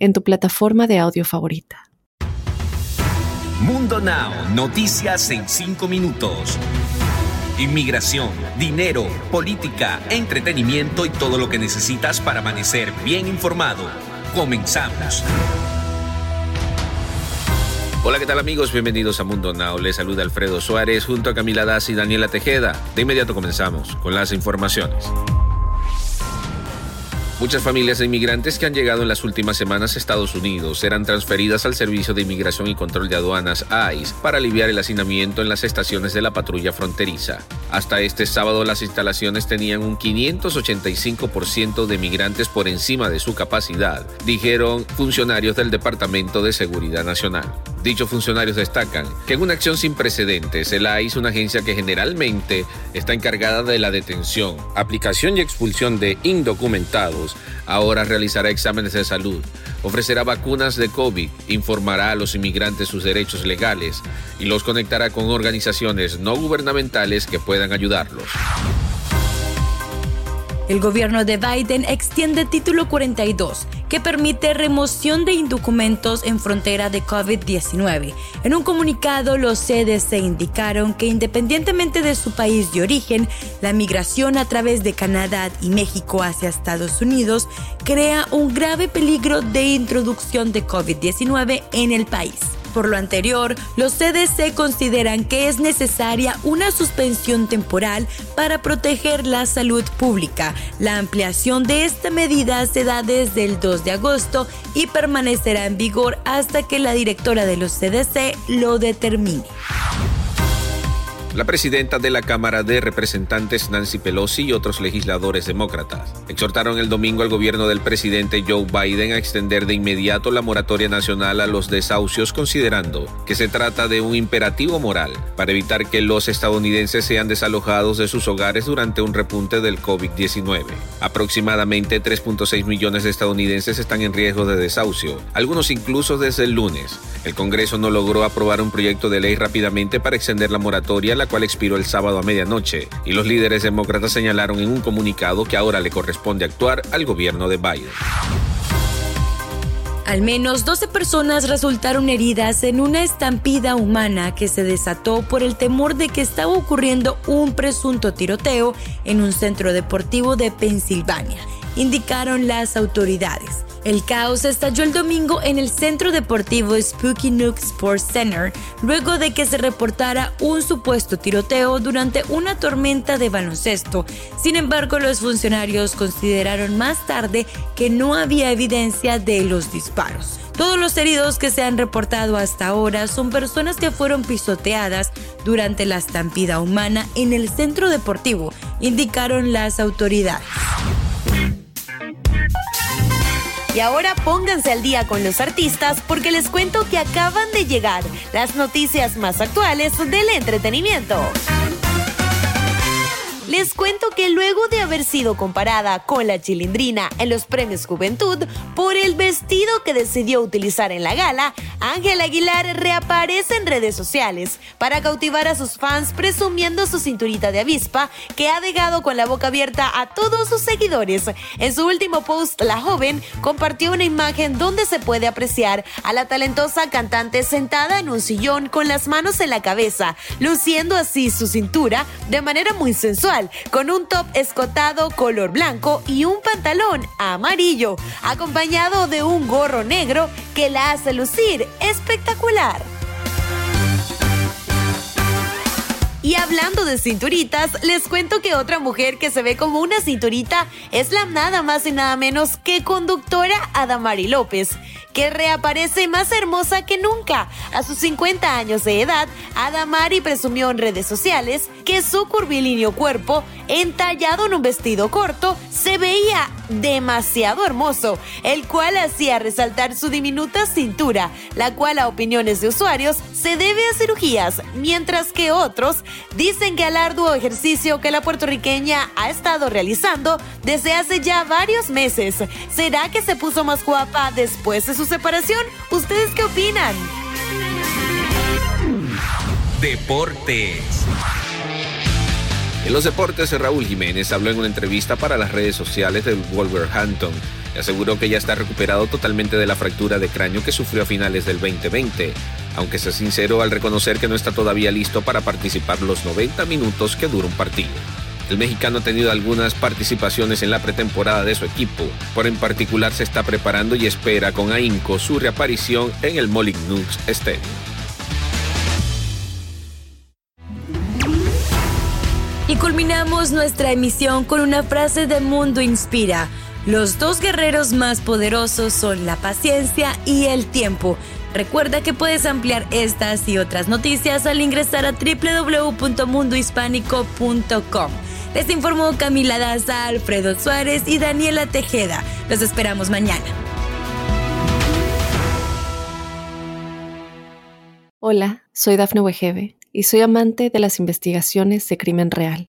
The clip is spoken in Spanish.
en tu plataforma de audio favorita. Mundo Now, noticias en 5 minutos. Inmigración, dinero, política, entretenimiento y todo lo que necesitas para amanecer bien informado. Comenzamos. Hola, ¿qué tal amigos? Bienvenidos a Mundo Now. Les saluda Alfredo Suárez junto a Camila Das y Daniela Tejeda. De inmediato comenzamos con las informaciones. Muchas familias de inmigrantes que han llegado en las últimas semanas a Estados Unidos serán transferidas al Servicio de Inmigración y Control de Aduanas ICE para aliviar el hacinamiento en las estaciones de la patrulla fronteriza. Hasta este sábado las instalaciones tenían un 585% de migrantes por encima de su capacidad, dijeron funcionarios del Departamento de Seguridad Nacional. Dichos funcionarios destacan que en una acción sin precedentes, el ICE, una agencia que generalmente está encargada de la detención, aplicación y expulsión de indocumentados, ahora realizará exámenes de salud, ofrecerá vacunas de COVID, informará a los inmigrantes sus derechos legales y los conectará con organizaciones no gubernamentales que puedan ayudarlos. El gobierno de Biden extiende título 42, que permite remoción de indocumentos en frontera de COVID-19. En un comunicado, los CDC indicaron que independientemente de su país de origen, la migración a través de Canadá y México hacia Estados Unidos crea un grave peligro de introducción de COVID-19 en el país. Por lo anterior, los CDC consideran que es necesaria una suspensión temporal para proteger la salud pública. La ampliación de esta medida se da desde el 2 de agosto y permanecerá en vigor hasta que la directora de los CDC lo determine. La presidenta de la Cámara de Representantes, Nancy Pelosi, y otros legisladores demócratas exhortaron el domingo al gobierno del presidente Joe Biden a extender de inmediato la moratoria nacional a los desahucios, considerando que se trata de un imperativo moral para evitar que los estadounidenses sean desalojados de sus hogares durante un repunte del COVID-19. Aproximadamente 3.6 millones de estadounidenses están en riesgo de desahucio, algunos incluso desde el lunes. El Congreso no logró aprobar un proyecto de ley rápidamente para extender la moratoria la cual expiró el sábado a medianoche, y los líderes demócratas señalaron en un comunicado que ahora le corresponde actuar al gobierno de Biden. Al menos 12 personas resultaron heridas en una estampida humana que se desató por el temor de que estaba ocurriendo un presunto tiroteo en un centro deportivo de Pensilvania, indicaron las autoridades. El caos estalló el domingo en el centro deportivo Spooky Nook Sports Center, luego de que se reportara un supuesto tiroteo durante una tormenta de baloncesto. Sin embargo, los funcionarios consideraron más tarde que no había evidencia de los disparos. Todos los heridos que se han reportado hasta ahora son personas que fueron pisoteadas durante la estampida humana en el centro deportivo, indicaron las autoridades. Y ahora pónganse al día con los artistas porque les cuento que acaban de llegar las noticias más actuales del entretenimiento. Les cuento que luego de haber sido comparada con la chilindrina en los premios Juventud por el vestido que decidió utilizar en la gala, Ángel Aguilar reaparece en redes sociales para cautivar a sus fans presumiendo su cinturita de avispa que ha dejado con la boca abierta a todos sus seguidores. En su último post, la joven compartió una imagen donde se puede apreciar a la talentosa cantante sentada en un sillón con las manos en la cabeza, luciendo así su cintura de manera muy sensual con un top escotado color blanco y un pantalón amarillo, acompañado de un gorro negro que la hace lucir espectacular. Y hablando de cinturitas, les cuento que otra mujer que se ve como una cinturita es la nada más y nada menos que conductora Adamari López, que reaparece más hermosa que nunca. A sus 50 años de edad, Adamari presumió en redes sociales que su curvilíneo cuerpo, entallado en un vestido corto, se veía demasiado hermoso, el cual hacía resaltar su diminuta cintura, la cual a opiniones de usuarios se debe a cirugías, mientras que otros dicen que al arduo ejercicio que la puertorriqueña ha estado realizando desde hace ya varios meses. ¿Será que se puso más guapa después de su separación? ¿Ustedes qué opinan? Deportes. En los deportes, Raúl Jiménez habló en una entrevista para las redes sociales del Wolverhampton y aseguró que ya está recuperado totalmente de la fractura de cráneo que sufrió a finales del 2020, aunque se sinceró al reconocer que no está todavía listo para participar los 90 minutos que dura un partido. El mexicano ha tenido algunas participaciones en la pretemporada de su equipo, por en particular se está preparando y espera con ahínco su reaparición en el Molineux Stadium. Y culminamos nuestra emisión con una frase de Mundo Inspira. Los dos guerreros más poderosos son la paciencia y el tiempo. Recuerda que puedes ampliar estas y otras noticias al ingresar a www.mundohispánico.com. Les informó Camila Daza, Alfredo Suárez y Daniela Tejeda. Los esperamos mañana. Hola, soy Dafne Wegebe y soy amante de las investigaciones de crimen real.